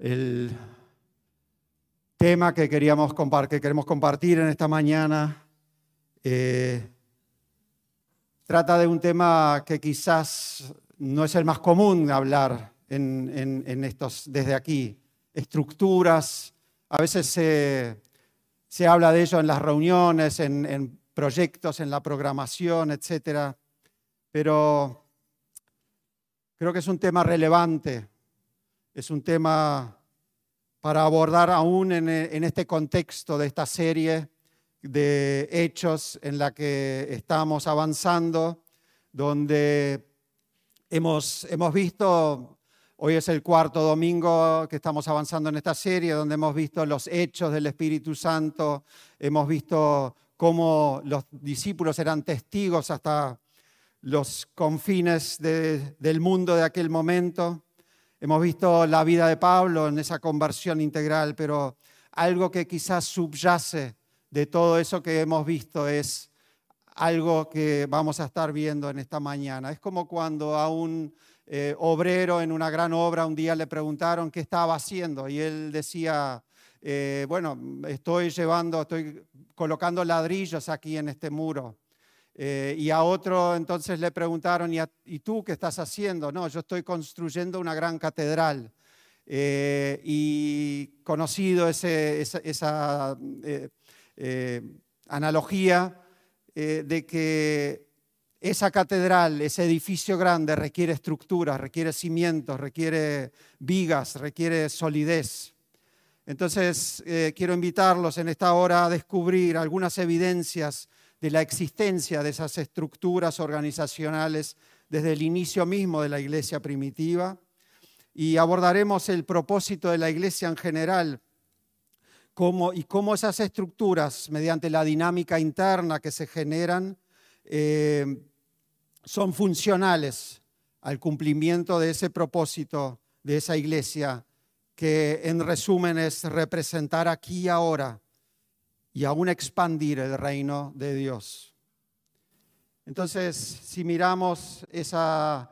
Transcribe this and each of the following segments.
El tema que, queríamos que queremos compartir en esta mañana eh, trata de un tema que quizás no es el más común hablar en, estos, desde aquí. Estructuras, a veces se, habla de ello en las reuniones, en, en proyectos, en la programación, etc. Pero creo que es un tema relevante, es un tema para abordar aún en, este contexto de esta serie de hechos en la que estamos avanzando, donde hemos, hemos visto, hoy es el cuarto domingo que estamos avanzando en esta serie, donde hemos visto los hechos del Espíritu Santo, hemos visto cómo los discípulos eran testigos hasta los confines del mundo de aquel momento. Hemos visto la vida de Pablo en esa conversión integral, pero algo que quizás subyace de todo eso que hemos visto es algo que vamos a estar viendo en esta mañana. Es como cuando a un eh, obrero en una gran obra un día le preguntaron qué estaba haciendo y él decía, eh, bueno, estoy llevando, estoy colocando ladrillos aquí en este muro. Eh, y a otro entonces le preguntaron, ¿y, tú qué estás haciendo? No, yo estoy construyendo una gran catedral. Eh, y conocido esa, eh, analogía de que esa catedral, ese edificio grande requiere estructuras, requiere cimientos, requiere vigas, requiere solidez. Entonces, quiero invitarlos en esta hora a descubrir algunas evidencias de la existencia de esas estructuras organizacionales desde el inicio mismo de la iglesia primitiva. Y abordaremos el propósito de la iglesia en general y cómo esas estructuras, mediante la dinámica interna que se generan, eh, son funcionales al cumplimiento de ese propósito de esa iglesia, que en resumen es representar aquí y ahora y aún expandir el reino de Dios. Entonces, si miramos esa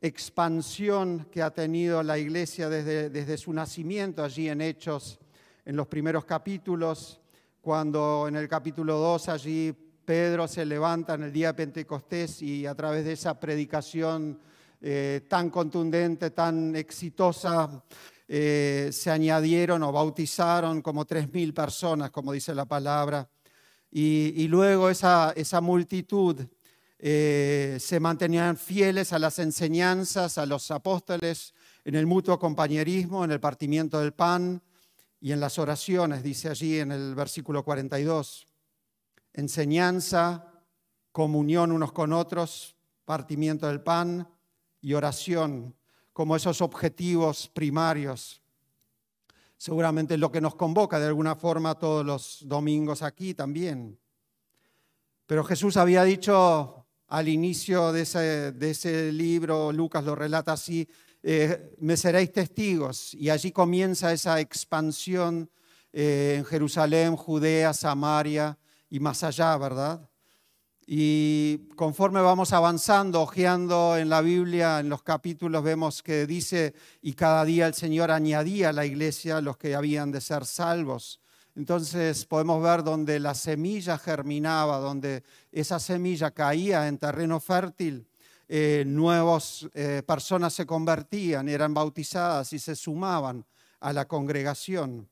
expansión que ha tenido la iglesia desde, desde su nacimiento allí en Hechos, en los primeros capítulos, cuando en el capítulo 2 allí Pedro se levanta en el día de Pentecostés y a través de esa predicación eh, tan contundente, tan exitosa, eh, se añadieron o bautizaron como 3.000 personas, como dice la palabra, y, luego esa, multitud eh, se mantenían fieles a las enseñanzas, a los apóstoles, en el mutuo compañerismo, en el partimiento del pan y en las oraciones, dice allí en el versículo 42. Enseñanza, comunión unos con otros, partimiento del pan y oración como esos objetivos primarios. Seguramente es lo que nos convoca de alguna forma todos los domingos aquí también. Pero Jesús había dicho al inicio de ese, libro, Lucas lo relata así, eh, me seréis testigos. Y allí comienza esa expansión eh, en Jerusalén, Judea, Samaria y más allá, ¿verdad? Y conforme vamos avanzando, hojeando en la Biblia, en los capítulos, vemos que dice, y cada día el Señor añadía a la iglesia los que habían de ser salvos. Entonces podemos ver donde la semilla germinaba, donde esa semilla caía en terreno fértil, eh, nuevas eh, personas se convertían, eran bautizadas y se sumaban a la congregación.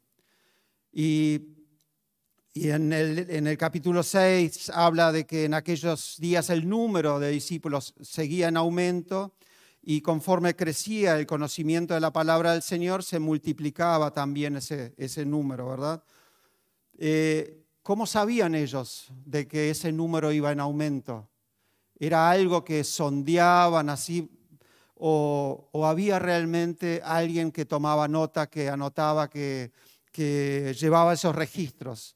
Y y en el, capítulo 6 habla de que en aquellos días el número de discípulos seguía en aumento y conforme crecía el conocimiento de la palabra del Señor, se multiplicaba también ese, ese número, ¿verdad? Eh, ¿Cómo sabían ellos de que ese número iba en aumento? ¿Era algo que sondeaban así o, o había realmente alguien que tomaba nota, que anotaba, que, que llevaba esos registros?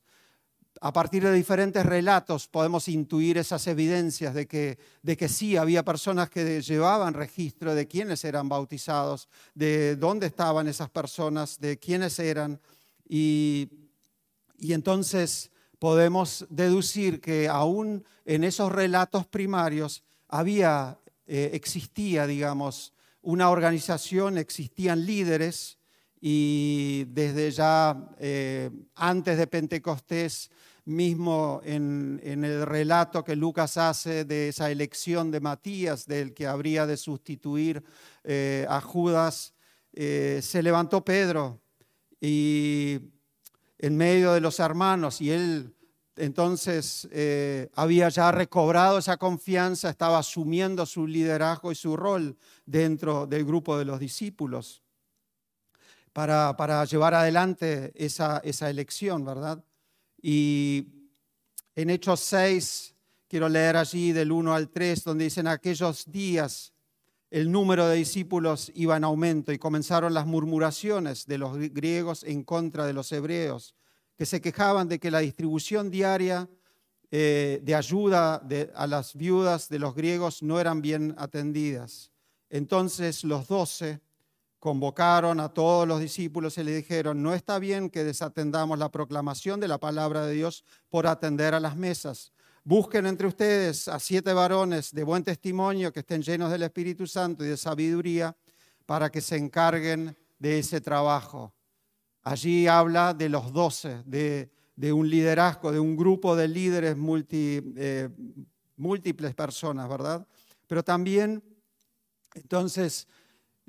A partir de diferentes relatos podemos intuir esas evidencias de que, de que sí había personas que llevaban registro de quiénes eran bautizados, de dónde estaban esas personas, de quiénes eran. Y, entonces podemos deducir que aún en esos relatos primarios había, eh, existía, digamos, una organización, existían líderes y desde ya eh, antes de Pentecostés, mismo en, el relato que Lucas hace de esa elección de Matías, del que habría de sustituir eh, a Judas, eh, se levantó Pedro y en medio de los hermanos y él entonces había ya recobrado esa confianza, estaba asumiendo su liderazgo y su rol dentro del grupo de los discípulos para, llevar adelante esa, elección, ¿verdad? Y en Hechos 6, quiero leer allí del 1 al 3, donde dicen aquellos días el número de discípulos iba en aumento y comenzaron las murmuraciones de los griegos en contra de los hebreos, que se quejaban de que la distribución diaria eh, de ayuda a las viudas de los griegos no eran bien atendidas. Entonces los doce convocaron a todos los discípulos y le dijeron, no está bien que desatendamos la proclamación de la palabra de Dios por atender a las mesas. Busquen entre ustedes a siete varones de buen testimonio que estén llenos del Espíritu Santo y de sabiduría para que se encarguen de ese trabajo. Allí habla de los doce, de, un liderazgo, de un grupo de líderes eh, múltiples personas, ¿verdad? Pero también, entonces,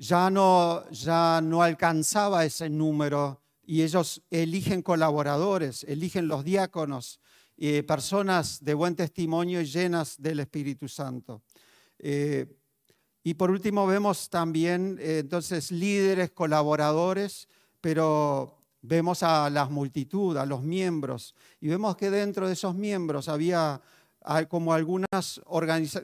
ya no, ya no alcanzaba ese número y ellos eligen colaboradores, eligen los diáconos, eh, personas de buen testimonio y llenas del Espíritu Santo. Eh, y por último vemos también eh, entonces líderes, colaboradores, pero vemos a las multitud, a los miembros, y vemos que dentro de esos miembros había como algunas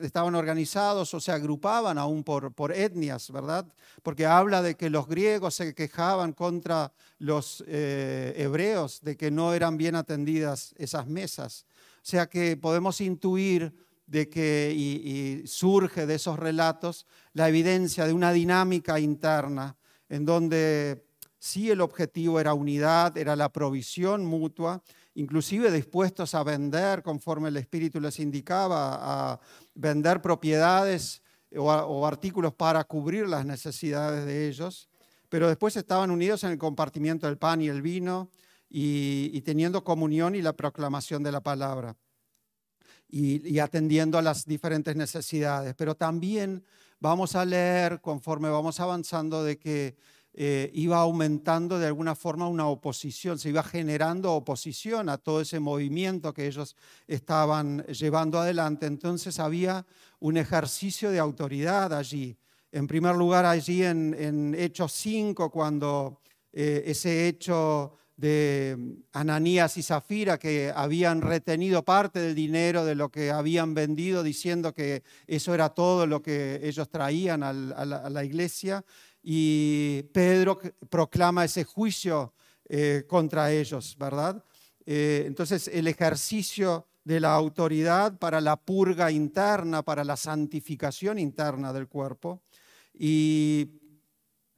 estaban organizados o se agrupaban aún por, etnias, ¿verdad? Porque habla de que los griegos se quejaban contra los eh, hebreos, de que no eran bien atendidas esas mesas. O sea que podemos intuir de que, y surge de esos relatos, la evidencia de una dinámica interna en donde sí el objetivo era unidad, era la provisión mutua, inclusive dispuestos a vender conforme el Espíritu les indicaba, a vender propiedades o, artículos para cubrir las necesidades de ellos, pero después estaban unidos en el compartimiento del pan y el vino y, teniendo comunión y la proclamación de la palabra. y, atendiendo a las diferentes necesidades. Pero también vamos a leer, conforme vamos avanzando, de que eh, iba aumentando de alguna forma una oposición, se iba generando oposición a todo ese movimiento que ellos estaban llevando adelante. Entonces había un ejercicio de autoridad allí. En primer lugar, allí en, Hechos 5, cuando eh, ese hecho de Ananías y Zafira que habían retenido parte del dinero de lo que habían vendido, diciendo que eso era todo lo que ellos traían a la iglesia y Pedro proclama ese juicio eh, contra ellos, ¿verdad? Eh, entonces el ejercicio de la autoridad para la purga interna, para la santificación interna del cuerpo. Y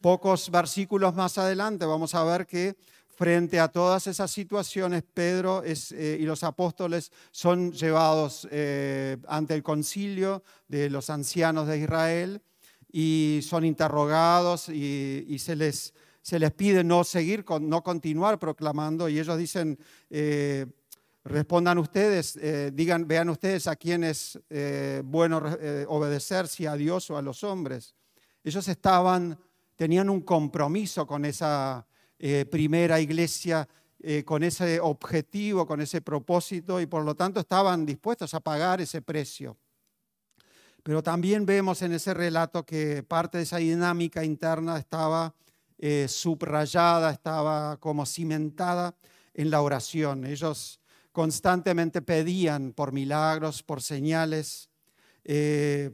pocos versículos más adelante vamos a ver que frente a todas esas situaciones, Pedro eh, y los apóstoles son llevados ante el concilio de los ancianos de Israel y son interrogados y, se, les, se, les, pide no seguir, no continuar proclamando y ellos dicen, eh, respondan ustedes, eh, digan, vean ustedes a quién es eh, bueno obedecer, si a Dios o a los hombres. Ellos estaban, tenían un compromiso con esa primera iglesia, con ese objetivo, con ese propósito y por lo tanto estaban dispuestos a pagar ese precio. Pero también vemos en ese relato que parte de esa dinámica interna estaba eh, subrayada, estaba como cimentada en la oración. Ellos constantemente pedían por milagros, por señales, eh,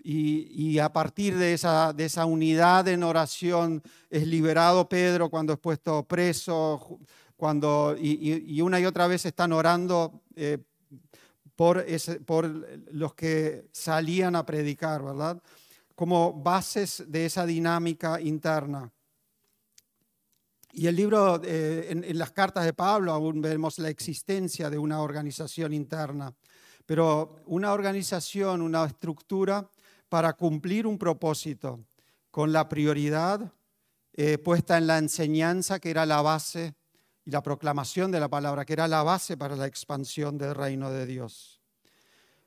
y, a partir de esa, unidad en oración es liberado Pedro cuando es puesto preso, cuando, y, una y otra vez están orando eh, por, por los que salían a predicar, ¿verdad? Como bases de esa dinámica interna. Y el libro, eh, en, las cartas de Pablo aún vemos la existencia de una organización interna, pero una organización, una estructura para cumplir un propósito con la prioridad eh, puesta en la enseñanza, que era la base, y la proclamación de la palabra, que era la base para la expansión del reino de Dios.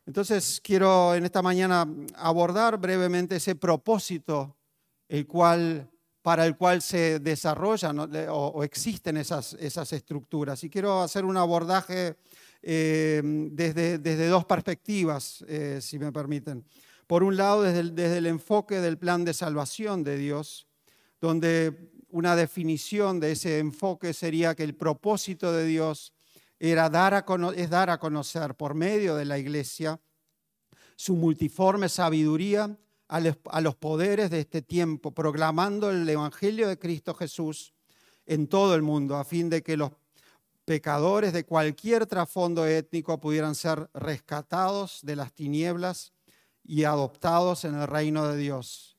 Entonces quiero en esta mañana abordar brevemente ese propósito el cual, para el cual se desarrollan o, existen esas, esas estructuras. Y quiero hacer un abordaje eh, desde, desde, dos perspectivas, eh, si me permiten. Por un lado, desde el, desde el enfoque del plan de salvación de Dios, donde una definición de ese enfoque sería que el propósito de Dios era dar a, es dar a conocer por medio de la iglesia su multiforme sabiduría a los poderes de este tiempo, proclamando el Evangelio de Cristo Jesús en todo el mundo, a fin de que los pecadores de cualquier trasfondo étnico pudieran ser rescatados de las tinieblas y adoptados en el reino de Dios.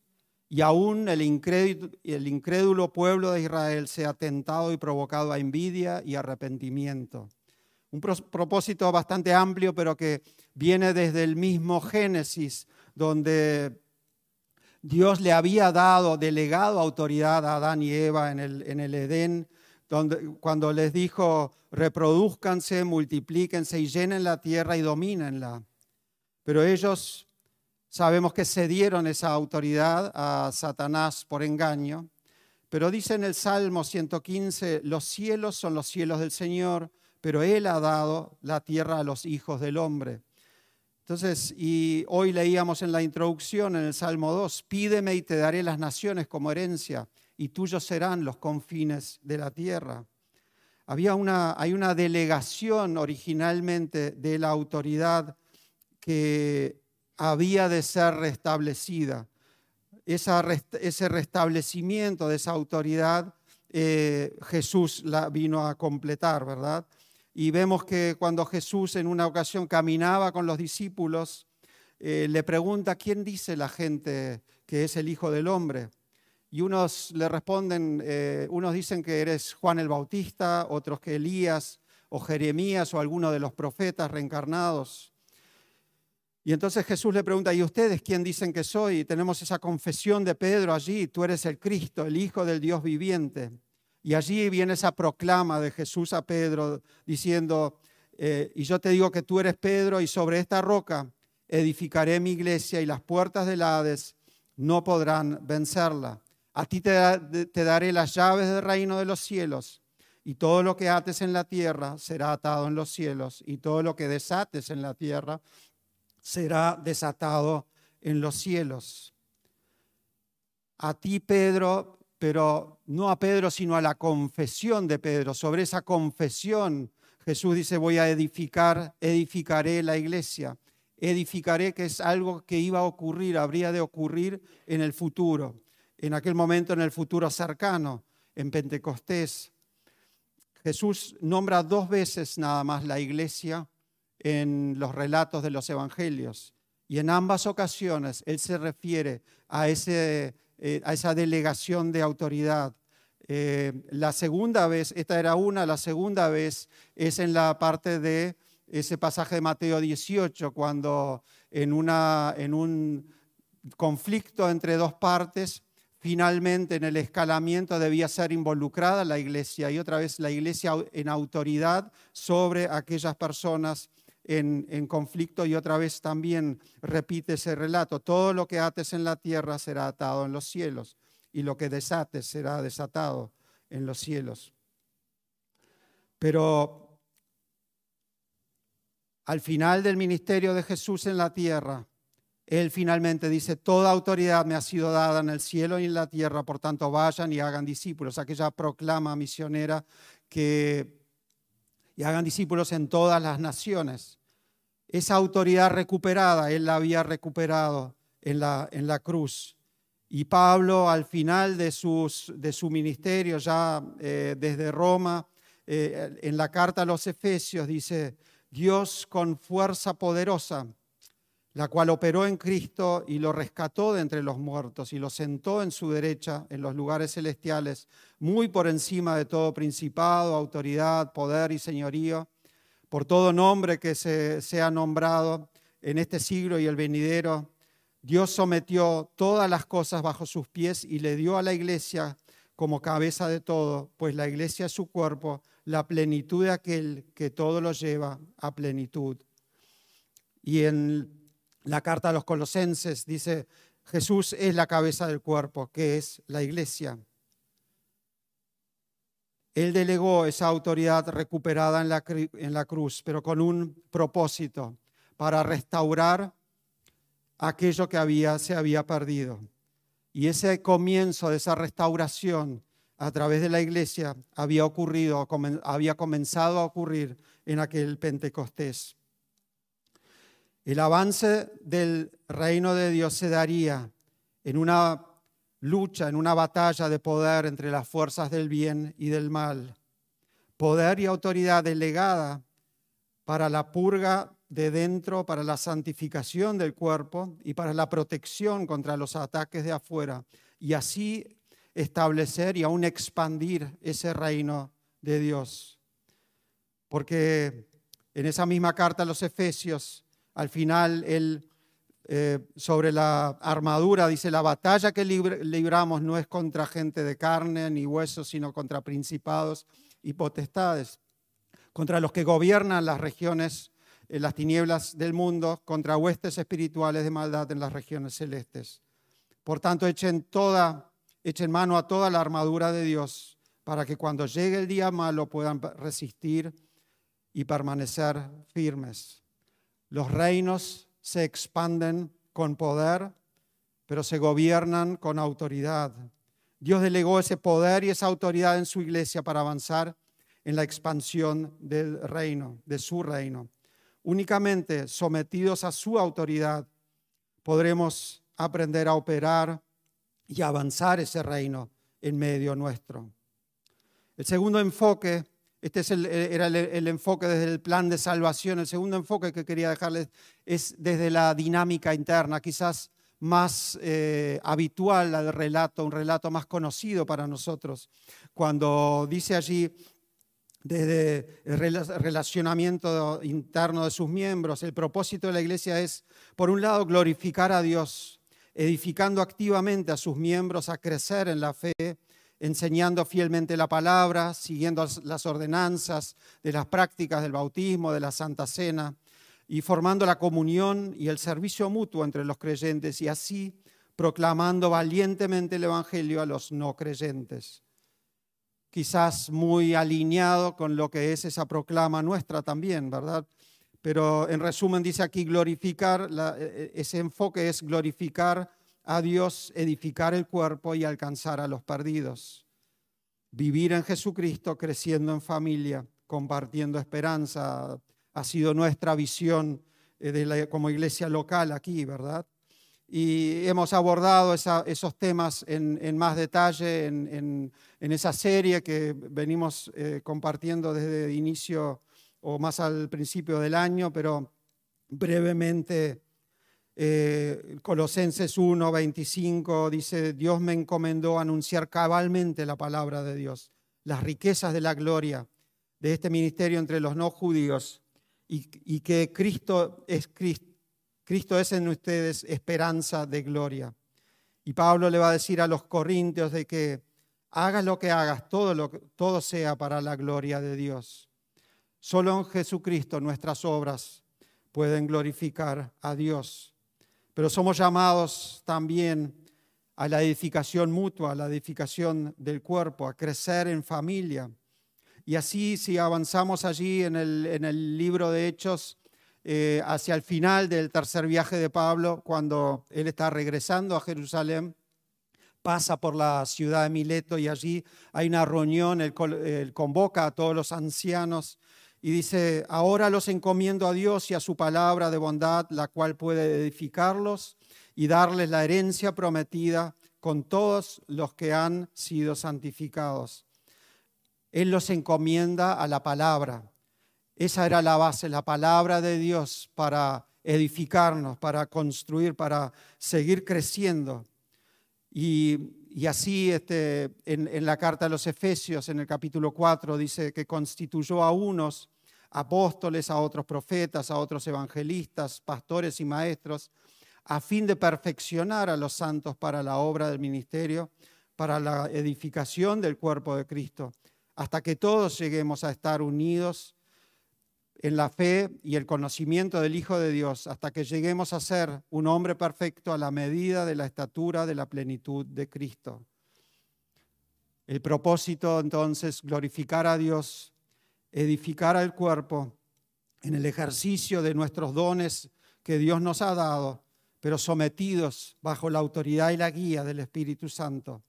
Y aún el incrédulo, pueblo de Israel sea tentado y provocado a envidia y arrepentimiento. Un propósito bastante amplio, pero que viene desde el mismo Génesis, donde Dios le había dado, delegado autoridad a Adán y Eva en el, en Edén, donde, cuando les dijo, reproduzcanse, multiplíquense y llenen la tierra y domínenla. Pero ellos sabemos que cedieron esa autoridad a Satanás por engaño. Pero dice en el Salmo 115, los cielos son los cielos del Señor, pero Él ha dado la tierra a los hijos del hombre. Entonces, y hoy leíamos en la introducción, en el Salmo 2, pídeme y te daré las naciones como herencia, y tuyos serán los confines de la tierra. Había una, hay una delegación originalmente de la autoridad que había de ser restablecida. ese restablecimiento de esa autoridad, eh, Jesús la vino a completar, ¿verdad? Y vemos que cuando Jesús en una ocasión caminaba con los discípulos, eh, le pregunta, ¿quién dice la gente que es el Hijo del Hombre? Y unos le responden, eh, unos dicen que eres Juan el Bautista, otros que Elías o Jeremías o alguno de los profetas reencarnados. Y entonces Jesús le pregunta, ¿y ustedes quién dicen que soy? Y tenemos esa confesión de Pedro allí, tú eres el Cristo, el Hijo del Dios viviente. Y allí viene esa proclama de Jesús a Pedro diciendo, eh, y yo te digo que tú eres Pedro y sobre esta roca edificaré mi iglesia y las puertas del Hades no podrán vencerla. A ti te, te daré las llaves del reino de los cielos y todo lo que ates en la tierra será atado en los cielos y todo lo que desates en la tierra será desatado en los cielos. A ti, Pedro, pero no a Pedro, sino a la confesión de Pedro. Sobre esa confesión, Jesús dice, voy a edificar, edificaré la iglesia. Edificaré, que es algo que iba a ocurrir, habría de ocurrir en el futuro, en aquel momento, en el futuro cercano, en Pentecostés. Jesús nombra dos veces nada más la iglesia en los relatos de los evangelios. Y en ambas ocasiones Él se refiere a ese eh, a esa delegación de autoridad. Eh, la segunda vez, esta era una, la segunda vez es en la parte de ese pasaje de Mateo 18, cuando en, una, en un conflicto entre dos partes, finalmente en el escalamiento debía ser involucrada la iglesia y otra vez la iglesia en autoridad sobre aquellas personas en, conflicto y otra vez también repite ese relato. Todo lo que ates en la tierra será atado en los cielos y lo que desates será desatado en los cielos. Pero al final del ministerio de Jesús en la tierra, Él finalmente dice, toda autoridad me ha sido dada en el cielo y en la tierra, por tanto vayan y hagan discípulos. Aquella proclama misionera que y hagan discípulos en todas las naciones. Esa autoridad recuperada, Él la había recuperado en la, en la cruz. Y Pablo, al final de, sus, de su ministerio, ya eh, desde Roma, eh, en la carta a los Efesios, dice, Dios con fuerza poderosa la cual operó en Cristo y lo rescató de entre los muertos y lo sentó en su derecha en los lugares celestiales, muy por encima de todo principado, autoridad, poder y señorío, por todo nombre que se sea nombrado en este siglo y el venidero. Dios sometió todas las cosas bajo sus pies y le dio a la iglesia como cabeza de todo, pues la iglesia es su cuerpo, la plenitud de aquel que todo lo lleva a plenitud. Y en la carta a los colosenses dice, Jesús es la cabeza del cuerpo, que es la iglesia. Él delegó esa autoridad recuperada en la, en la cruz, pero con un propósito, para restaurar aquello que había, se había perdido. Y ese comienzo de esa restauración a través de la iglesia había ocurrido, había comenzado a ocurrir en aquel Pentecostés. El avance del reino de Dios se daría en una lucha, en una batalla de poder entre las fuerzas del bien y del mal. Poder y autoridad delegada para la purga de dentro, para la santificación del cuerpo y para la protección contra los ataques de afuera. Y así establecer y aún expandir ese reino de Dios. Porque en esa misma carta a los Efesios, al final él eh, sobre la armadura dice, la batalla que libramos no es contra gente de carne ni huesos, sino contra principados y potestades, contra los que gobiernan las regiones, en las tinieblas del mundo, contra huestes espirituales de maldad en las regiones celestes. Por tanto, echen, toda, echen mano a toda la armadura de Dios para que cuando llegue el día malo puedan resistir y permanecer firmes. Los reinos se expanden con poder, pero se gobiernan con autoridad. Dios delegó ese poder y esa autoridad en su iglesia para avanzar en la expansión del reino, de su reino. Únicamente sometidos a su autoridad podremos aprender a operar y avanzar ese reino en medio nuestro. El segundo enfoque este es el, eh, era el, enfoque desde el plan de salvación. El segundo enfoque que quería dejarles es desde la dinámica interna, quizás más eh, habitual al relato, un relato más conocido para nosotros. Cuando dice allí, desde el relacionamiento interno de sus miembros, el propósito de la iglesia es, por un lado, glorificar a Dios, edificando activamente a sus miembros a crecer en la fe enseñando fielmente la palabra, siguiendo las ordenanzas de las prácticas del bautismo, de la Santa Cena, y formando la comunión y el servicio mutuo entre los creyentes y así proclamando valientemente el Evangelio a los no creyentes. Quizás muy alineado con lo que es esa proclama nuestra también, ¿verdad? Pero en resumen dice aquí glorificar, e, e, ese enfoque es glorificar a Dios, edificar el cuerpo y alcanzar a los perdidos. Vivir en Jesucristo, creciendo en familia, compartiendo esperanza, ha sido nuestra visión eh, como iglesia local aquí, ¿verdad? Y hemos abordado esos temas en, más detalle en, esa serie que venimos eh, compartiendo desde el inicio o más al principio del año, pero brevemente eh, Colosenses 1, 25 dice, Dios me encomendó anunciar cabalmente la palabra de Dios, las riquezas de la gloria de este ministerio entre los no judíos y, que Cristo es, Cristo es en ustedes esperanza de gloria. Y Pablo le va a decir a los corintios de que hagas lo que hagas, todo, lo, todo sea para la gloria de Dios. Solo en Jesucristo nuestras obras pueden glorificar a Dios pero somos llamados también a la edificación mutua, a la edificación del cuerpo, a crecer en familia. Y así, si avanzamos allí en el, libro de Hechos, eh, hacia el final del tercer viaje de Pablo, cuando él está regresando a Jerusalén, pasa por la ciudad de Mileto y allí hay una reunión, él convoca a todos los ancianos y dice, ahora los encomiendo a Dios y a su palabra de bondad, la cual puede edificarlos y darles la herencia prometida con todos los que han sido santificados. Él los encomienda a la palabra. Esa era la base, la palabra de Dios para edificarnos, para construir, para seguir creciendo. Y, así este, en, en, la carta a los Efesios, en el capítulo 4, dice que constituyó a unos apóstoles, a otros profetas, a otros evangelistas, pastores y maestros, a fin de perfeccionar a los santos para la obra del ministerio, para la edificación del cuerpo de Cristo, hasta que todos lleguemos a estar unidos en la fe y el conocimiento del Hijo de Dios, hasta que lleguemos a ser un hombre perfecto a la medida de la estatura de la plenitud de Cristo. El propósito entonces, glorificar a Dios, edificar al cuerpo en el ejercicio de nuestros dones que Dios nos ha dado, pero sometidos bajo la autoridad y la guía del Espíritu Santo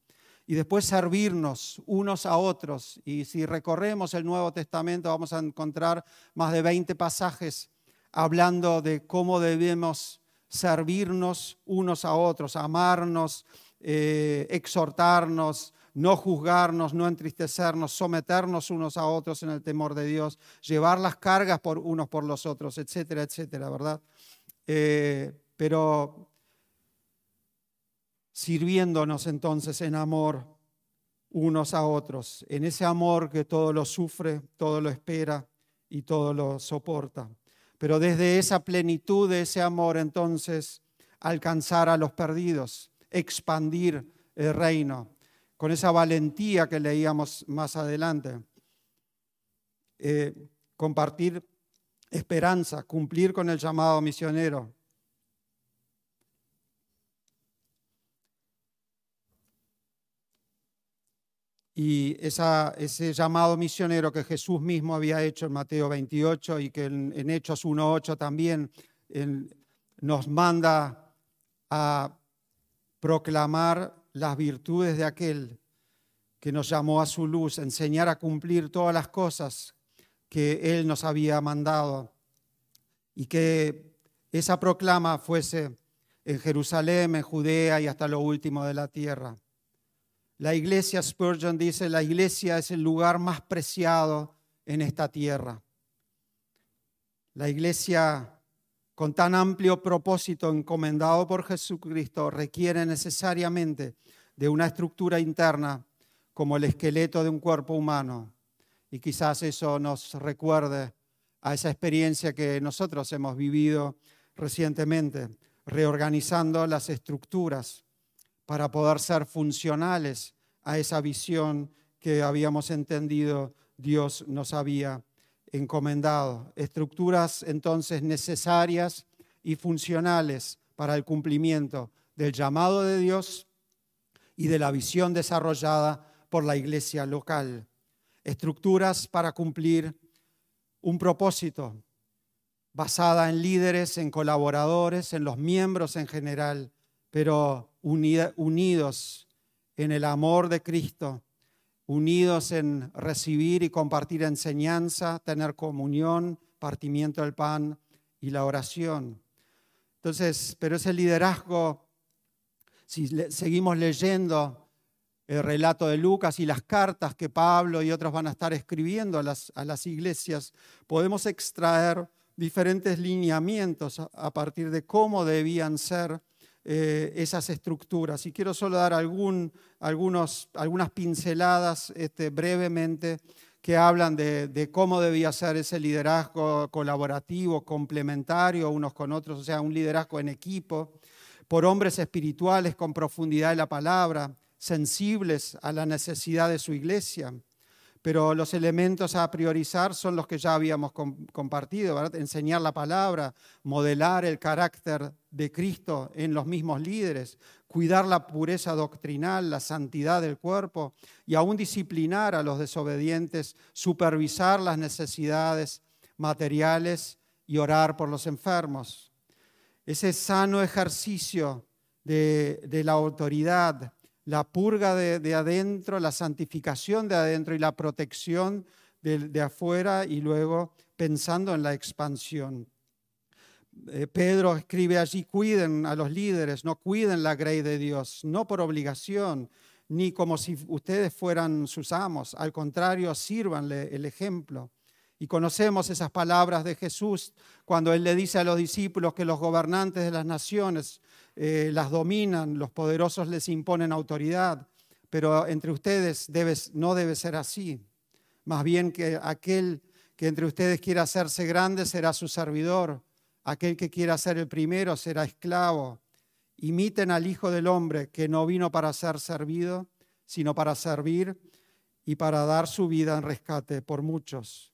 y después servirnos unos a otros. Y si recorremos el Nuevo Testamento vamos a encontrar más de 20 pasajes hablando de cómo debemos servirnos unos a otros, amarnos, eh, exhortarnos, no juzgarnos, no entristecernos, someternos unos a otros en el temor de Dios, llevar las cargas por unos por los otros, etcétera, etcétera, ¿verdad? Eh, pero sirviéndonos entonces en amor unos a otros, en ese amor que todo lo sufre, todo lo espera y todo lo soporta. Pero desde esa plenitud de ese amor entonces alcanzar a los perdidos, expandir el reino, con esa valentía que leíamos más adelante, eh, compartir esperanza, cumplir con el llamado misionero, Y ese llamado misionero que Jesús mismo había hecho en Mateo 28 y que en, Hechos 1.8 también nos manda a proclamar las virtudes de aquel que nos llamó a su luz, enseñar a cumplir todas las cosas que Él nos había mandado y que esa proclama fuese en Jerusalén, en Judea y hasta lo último de la tierra. La iglesia, Spurgeon dice, la iglesia es el lugar más preciado en esta tierra. La iglesia con tan amplio propósito encomendado por Jesucristo requiere necesariamente de una estructura interna como el esqueleto de un cuerpo humano. Y quizás eso nos recuerde a esa experiencia que nosotros hemos vivido recientemente, reorganizando las estructuras para poder ser funcionales a esa visión que habíamos entendido Dios nos había encomendado. Estructuras entonces necesarias y funcionales para el cumplimiento del llamado de Dios y de la visión desarrollada por la iglesia local. Estructuras para cumplir un propósito basada en líderes, en colaboradores, en los miembros en general, pero unidos en el amor de Cristo, unidos en recibir y compartir enseñanza, tener comunión, partimiento del pan y la oración. Entonces, pero ese liderazgo, si seguimos leyendo el relato de Lucas y las cartas que Pablo y otros van a estar escribiendo a las, a las iglesias, podemos extraer diferentes lineamientos a partir de cómo debían ser eh, esas estructuras. Y quiero solo dar algún, algunos, algunas pinceladas este, brevemente que hablan de, de, cómo debía ser ese liderazgo colaborativo, complementario unos con otros, o sea, un liderazgo en equipo, por hombres espirituales con profundidad de la palabra, sensibles a la necesidad de su iglesia pero los elementos a priorizar son los que ya habíamos compartido, enseñar la palabra, modelar el carácter de Cristo en los mismos líderes, cuidar la pureza doctrinal, la santidad del cuerpo y aún disciplinar a los desobedientes, supervisar las necesidades materiales y orar por los enfermos. Ese sano ejercicio de la autoridad la purga de, adentro, la santificación de adentro y la protección de, afuera y luego pensando en la expansión. Eh, Pedro escribe allí, cuiden a los líderes, no cuiden la grey de Dios, no por obligación, ni como si ustedes fueran sus amos, al contrario, sírvanle el ejemplo. Y conocemos esas palabras de Jesús cuando Él le dice a los discípulos que los gobernantes de las naciones eh, las dominan, los poderosos les imponen autoridad, pero entre ustedes no debe ser así. Más bien que aquel que entre ustedes quiera hacerse grande será su servidor, aquel que quiera ser el primero será esclavo. Imiten al Hijo del Hombre que no vino para ser servido, sino para servir y para dar su vida en rescate por muchos.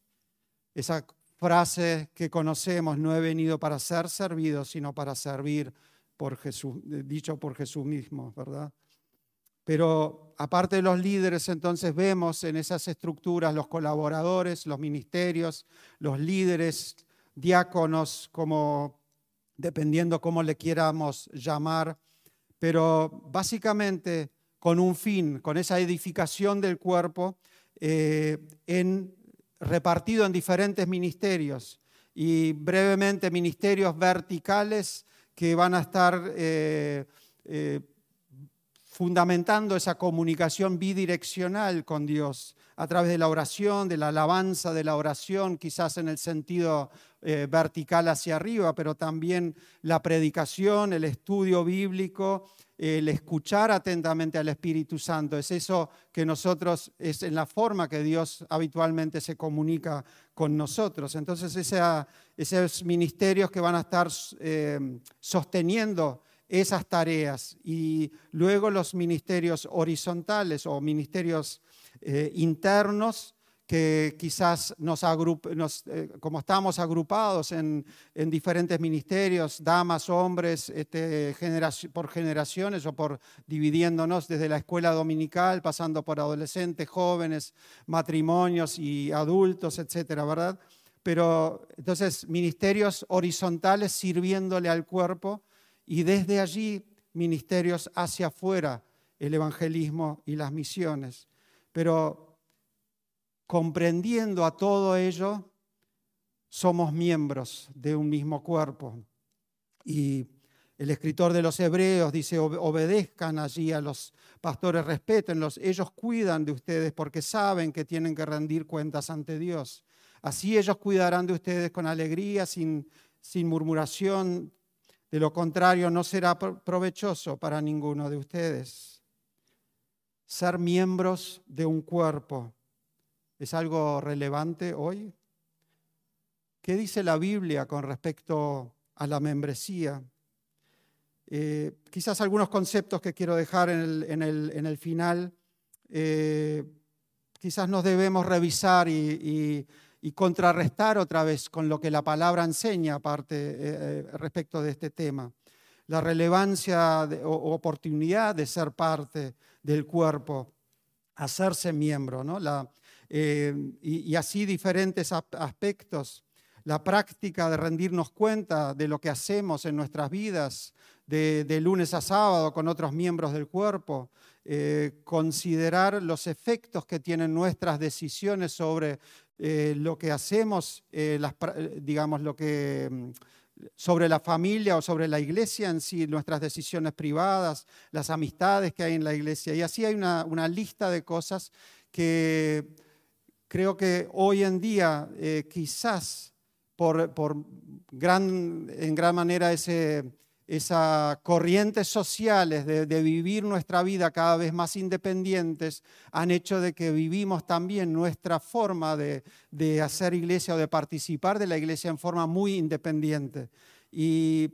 Esa frase que conocemos, no he venido para ser servido, sino para servir por Jesús, dicho por Jesús mismo, ¿verdad? Pero aparte de los líderes, entonces vemos en esas estructuras los colaboradores, los ministerios, los líderes, diáconos, como dependiendo cómo le quieramos llamar, pero básicamente con un fin, con esa edificación del cuerpo, eh, en, repartido en diferentes ministerios y brevemente ministerios verticales que van a estar eh, eh, fundamentando esa comunicación bidireccional con Dios a través de la oración, de la alabanza de la oración, quizás en el sentido vertical hacia arriba, pero también la predicación, el estudio bíblico, el escuchar atentamente al Espíritu Santo. Es eso que nosotros, es en la forma que Dios habitualmente se comunica con nosotros. Entonces, esos ministerios que van a estar eh, sosteniendo esas tareas y luego los ministerios horizontales o ministerios eh, internos que quizás nos, eh, como estamos agrupados en, diferentes ministerios, damas, hombres, este, por generaciones o por dividiéndonos desde la escuela dominical, pasando por adolescentes, jóvenes, matrimonios y adultos, etcétera, ¿verdad? Pero entonces, ministerios horizontales sirviéndole al cuerpo y desde allí ministerios hacia afuera, el evangelismo y las misiones. Pero comprendiendo a todo ello, somos miembros de un mismo cuerpo. Y el escritor de los Hebreos dice, obedezcan allí a los pastores, respétenlos, ellos cuidan de ustedes porque saben que tienen que rendir cuentas ante Dios. Así ellos cuidarán de ustedes con alegría, sin, sin murmuración. De lo contrario, no será provechoso para ninguno de ustedes. Ser miembros de un cuerpo ¿Es algo relevante hoy? ¿Qué dice la Biblia con respecto a la membresía? Eh, quizás algunos conceptos que quiero dejar en el, final, eh, quizás nos debemos revisar y, contrarrestar otra vez con lo que la palabra enseña aparte eh, respecto de este tema. La relevancia o oportunidad de ser parte del cuerpo, hacerse miembro, ¿no? La, eh, y, así diferentes aspectos. La práctica de rendirnos cuenta de lo que hacemos en nuestras vidas, de, lunes a sábado con otros miembros del cuerpo, eh, considerar los efectos que tienen nuestras decisiones sobre eh, lo que hacemos, digamos, lo que mm, sobre la familia o sobre la iglesia en sí, nuestras decisiones privadas, las amistades que hay en la iglesia. Y así hay una, una lista de cosas que Creo que hoy en día eh, quizás por, gran, en gran manera ese, esas corrientes sociales de, vivir nuestra vida cada vez más independientes han hecho de que vivimos también nuestra forma de, hacer iglesia o de participar de la iglesia en forma muy independiente. Y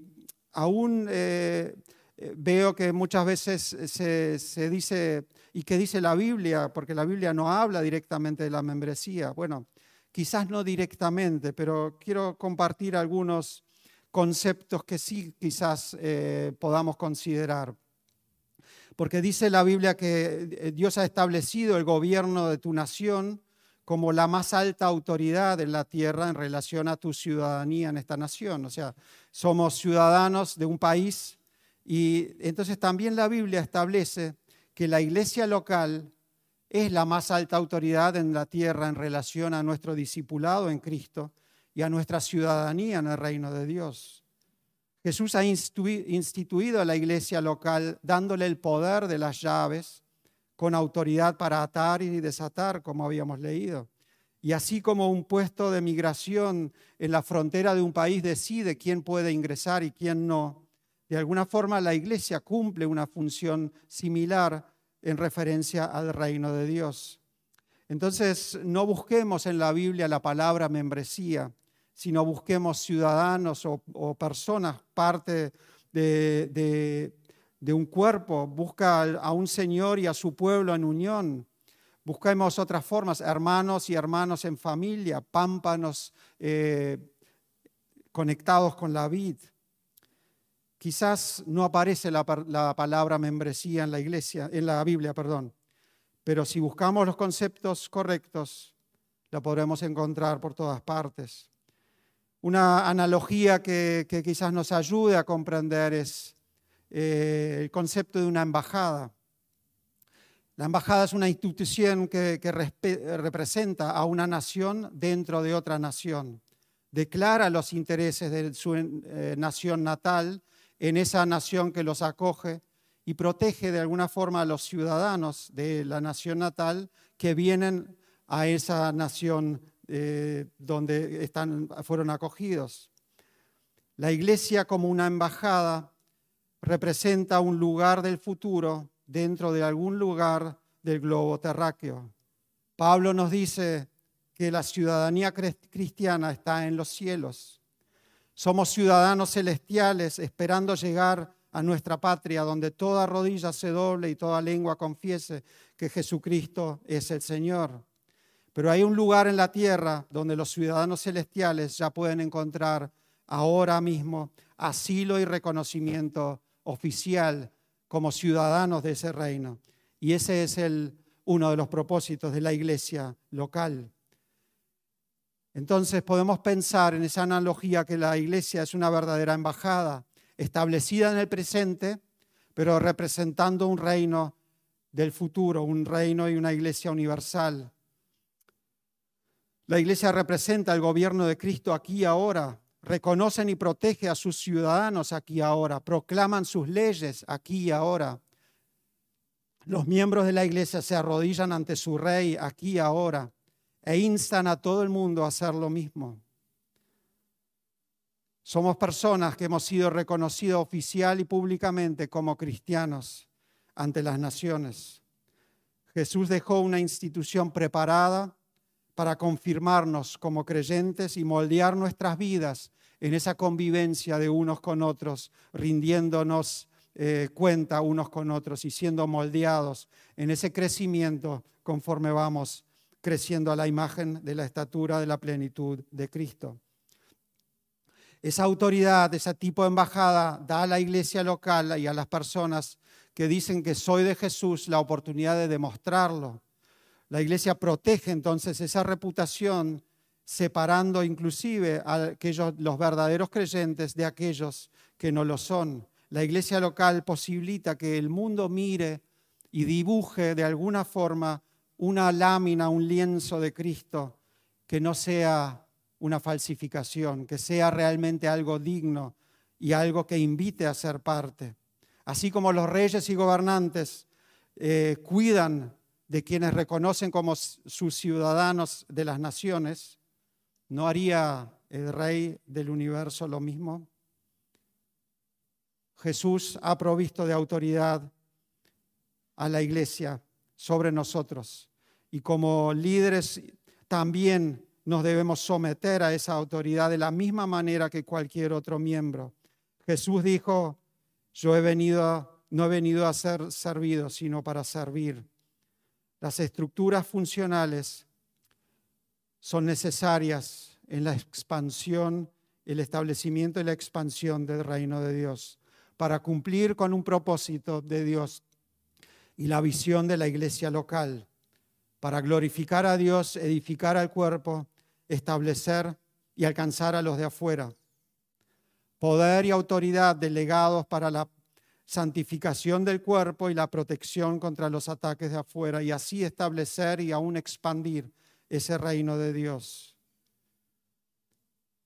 aún eh, eh, veo que muchas veces se, dice, ¿y qué dice la Biblia? Porque la Biblia no habla directamente de la membresía. Bueno, quizás no directamente, pero quiero compartir algunos conceptos que sí quizás eh, podamos considerar. Porque dice la Biblia que eh, Dios ha establecido el gobierno de tu nación como la más alta autoridad en la tierra en relación a tu ciudadanía en esta nación. O sea, somos ciudadanos de un país y entonces también la Biblia establece que la iglesia local es la más alta autoridad en la tierra en relación a nuestro discipulado en Cristo y a nuestra ciudadanía en el reino de Dios. Jesús ha instituido a la iglesia local dándole el poder de las llaves con autoridad para atar y desatar, como habíamos leído. Y así como un puesto de migración en la frontera de un país decide quién puede ingresar y quién no, de alguna forma la iglesia cumple una función similar en referencia al reino de Dios. Entonces, no busquemos en la Biblia la palabra membresía, sino busquemos ciudadanos o, personas parte de, un cuerpo, busca a un Señor y a su pueblo en unión. Busquemos otras formas, hermanos y hermanos en familia, pámpanos eh, conectados con la vid. Quizás no aparece la, la, palabra membresía en la iglesia, en la Biblia, perdón, pero si buscamos los conceptos correctos, la podremos encontrar por todas partes. Una analogía que, quizás nos ayude a comprender es eh, el concepto de una embajada. La embajada es una institución que, representa a una nación dentro de otra nación. Declara los intereses de su eh, nación natal en esa nación que los acoge y protege de alguna forma a los ciudadanos de la nación natal que vienen a esa nación eh, donde están, fueron acogidos. La iglesia como una embajada representa un lugar del futuro dentro de algún lugar del globo terráqueo. Pablo nos dice que la ciudadanía cristiana está en los cielos. Somos ciudadanos celestiales esperando llegar a nuestra patria donde toda rodilla se doble y toda lengua confiese que Jesucristo es el Señor. Pero hay un lugar en la tierra donde los ciudadanos celestiales ya pueden encontrar ahora mismo asilo y reconocimiento oficial como ciudadanos de ese reino. Y ese es uno de los propósitos de la iglesia local. Entonces podemos pensar en esa analogía que la iglesia es una verdadera embajada, establecida en el presente, pero representando un reino del futuro, un reino y una iglesia universal. La iglesia representa el gobierno de Cristo aquí y ahora. Reconocen y protege a sus ciudadanos aquí y ahora. Proclaman sus leyes aquí y ahora. Los miembros de la iglesia se arrodillan ante su rey aquí y ahora e instan a todo el mundo a hacer lo mismo. Somos personas que hemos sido reconocidos oficial y públicamente como cristianos ante las naciones. Jesús dejó una institución preparada para confirmarnos como creyentes y moldear nuestras vidas en esa convivencia de unos con otros, rindiéndonos eh, cuenta unos con otros y siendo moldeados en ese crecimiento conforme vamos creciendo a la imagen de la estatura de la plenitud de Cristo. Esa autoridad, ese tipo de embajada da a la iglesia local y a las personas que dicen que soy de Jesús la oportunidad de demostrarlo la iglesia protege entonces esa reputación, separando inclusive a aquellos, los verdaderos creyentes de aquellos que no lo son. La iglesia local posibilita que el mundo mire y dibuje de alguna forma una lámina, un lienzo de Cristo que no sea una falsificación, que sea realmente algo digno y algo que invite a ser parte. Así como los reyes y gobernantes eh, cuidan de quienes reconocen como sus ciudadanos de las naciones, ¿no haría el Rey del universo lo mismo? Jesús ha provisto de autoridad a la iglesia sobre nosotros y como líderes también nos debemos someter a esa autoridad de la misma manera que cualquier otro miembro. Jesús dijo, yo he venido, no he venido a ser servido, sino para servir las estructuras funcionales son necesarias en la expansión, el establecimiento y la expansión del reino de Dios, para cumplir con un propósito de Dios y la visión de la iglesia local, para glorificar a Dios, edificar al cuerpo, establecer y alcanzar a los de afuera. Poder y autoridad delegados para la santificación del cuerpo y la protección contra los ataques de afuera y así establecer y aún expandir ese reino de Dios,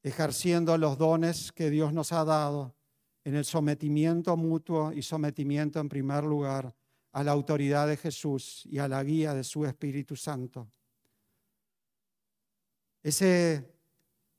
ejerciendo los dones que Dios nos ha dado en el sometimiento mutuo y sometimiento en primer lugar a la autoridad de Jesús y a la guía de su Espíritu Santo. Ese,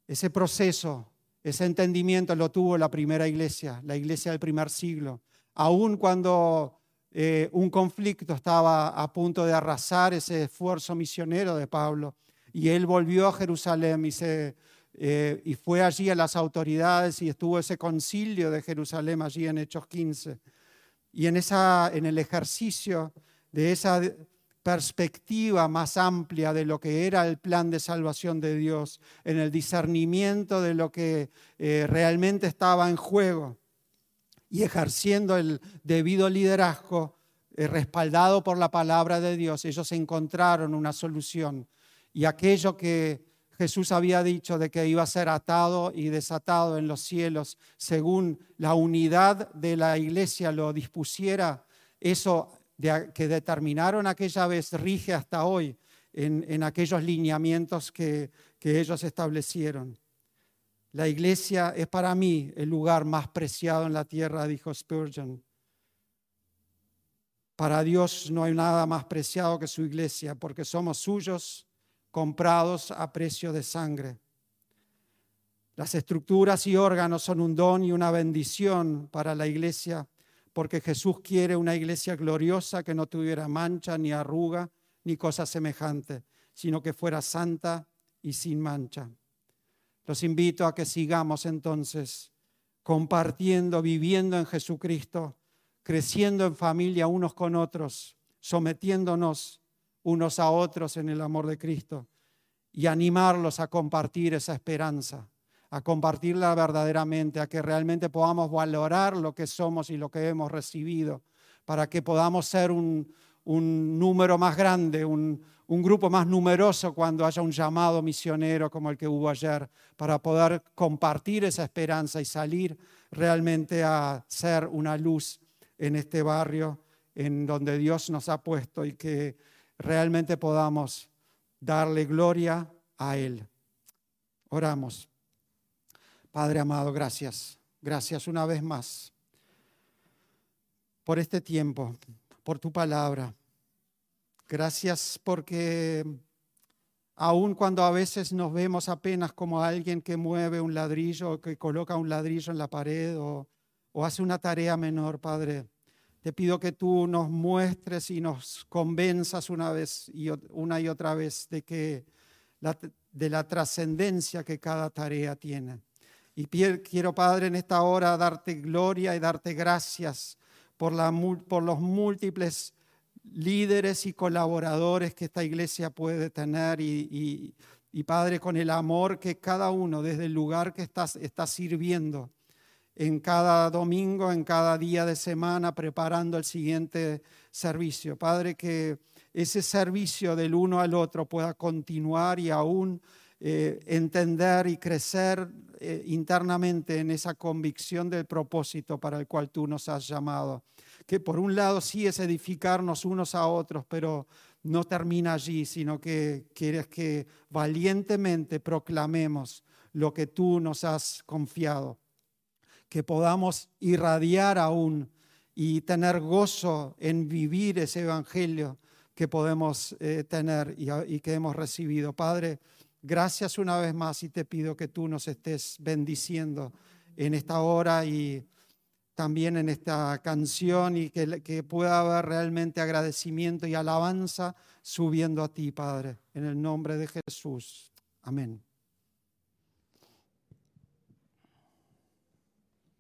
ese proceso, ese entendimiento lo tuvo la primera iglesia, la iglesia del primer siglo aun cuando eh, un conflicto estaba a punto de arrasar ese esfuerzo misionero de Pablo, y él volvió a Jerusalén y, eh, y fue allí a las autoridades y estuvo ese concilio de Jerusalén allí en Hechos 15. Y en, esa, en el ejercicio de esa perspectiva más amplia de lo que era el plan de salvación de Dios, en el discernimiento de lo que eh, realmente estaba en juego y ejerciendo el debido liderazgo eh, respaldado por la palabra de Dios, ellos encontraron una solución. Y aquello que Jesús había dicho de que iba a ser atado y desatado en los cielos según la unidad de la iglesia lo dispusiera, eso que determinaron aquella vez rige hasta hoy en, aquellos lineamientos que, que ellos establecieron. La iglesia es para mí el lugar más preciado en la tierra, dijo Spurgeon. Para Dios no hay nada más preciado que su iglesia, porque somos suyos, comprados a precio de sangre. Las estructuras y órganos son un don y una bendición para la iglesia porque Jesús quiere una iglesia gloriosa que no tuviera mancha ni arruga ni cosa semejante, sino que fuera santa y sin mancha. Los invito a que sigamos entonces compartiendo, viviendo en Jesucristo, creciendo en familia unos con otros, sometiéndonos unos a otros en el amor de Cristo y animarlos a compartir esa esperanza a compartirla verdaderamente, a que realmente podamos valorar lo que somos y lo que hemos recibido, para que podamos ser un, número más grande, un, un grupo más numeroso cuando haya un llamado misionero como el que hubo ayer, para poder compartir esa esperanza y salir realmente a ser una luz en este barrio en donde Dios nos ha puesto y que realmente podamos darle gloria a Él. Oramos. Padre amado, gracias. Gracias una vez más por este tiempo, por tu palabra. Gracias porque aun cuando a veces nos vemos apenas como alguien que mueve un ladrillo que coloca un ladrillo en la pared o, hace una tarea menor, Padre, te pido que tú nos muestres y nos convenzas una vez y una y otra vez de que de la trascendencia que cada tarea tiene. Y quiero, Padre, en esta hora darte gloria y darte gracias por, los múltiples líderes y colaboradores que esta iglesia puede tener y, Padre, con el amor que cada uno desde el lugar que estás está sirviendo en cada domingo, en cada día de semana, preparando el siguiente servicio. Padre, que ese servicio del uno al otro pueda continuar y aún eh, entender y crecer eh, internamente en esa convicción del propósito para el cual tú nos has llamado. Que por un lado sí es edificarnos unos a otros, pero no termina allí, sino que quieres que valientemente proclamemos lo que tú nos has confiado. Que podamos irradiar aún y tener gozo en vivir ese evangelio que podemos eh, tener y, y que hemos recibido. Padre, Gracias una vez más y te pido que tú nos estés bendiciendo en esta hora y también en esta canción y que, pueda haber realmente agradecimiento y alabanza subiendo a ti, Padre, en el nombre de Jesús. Amén.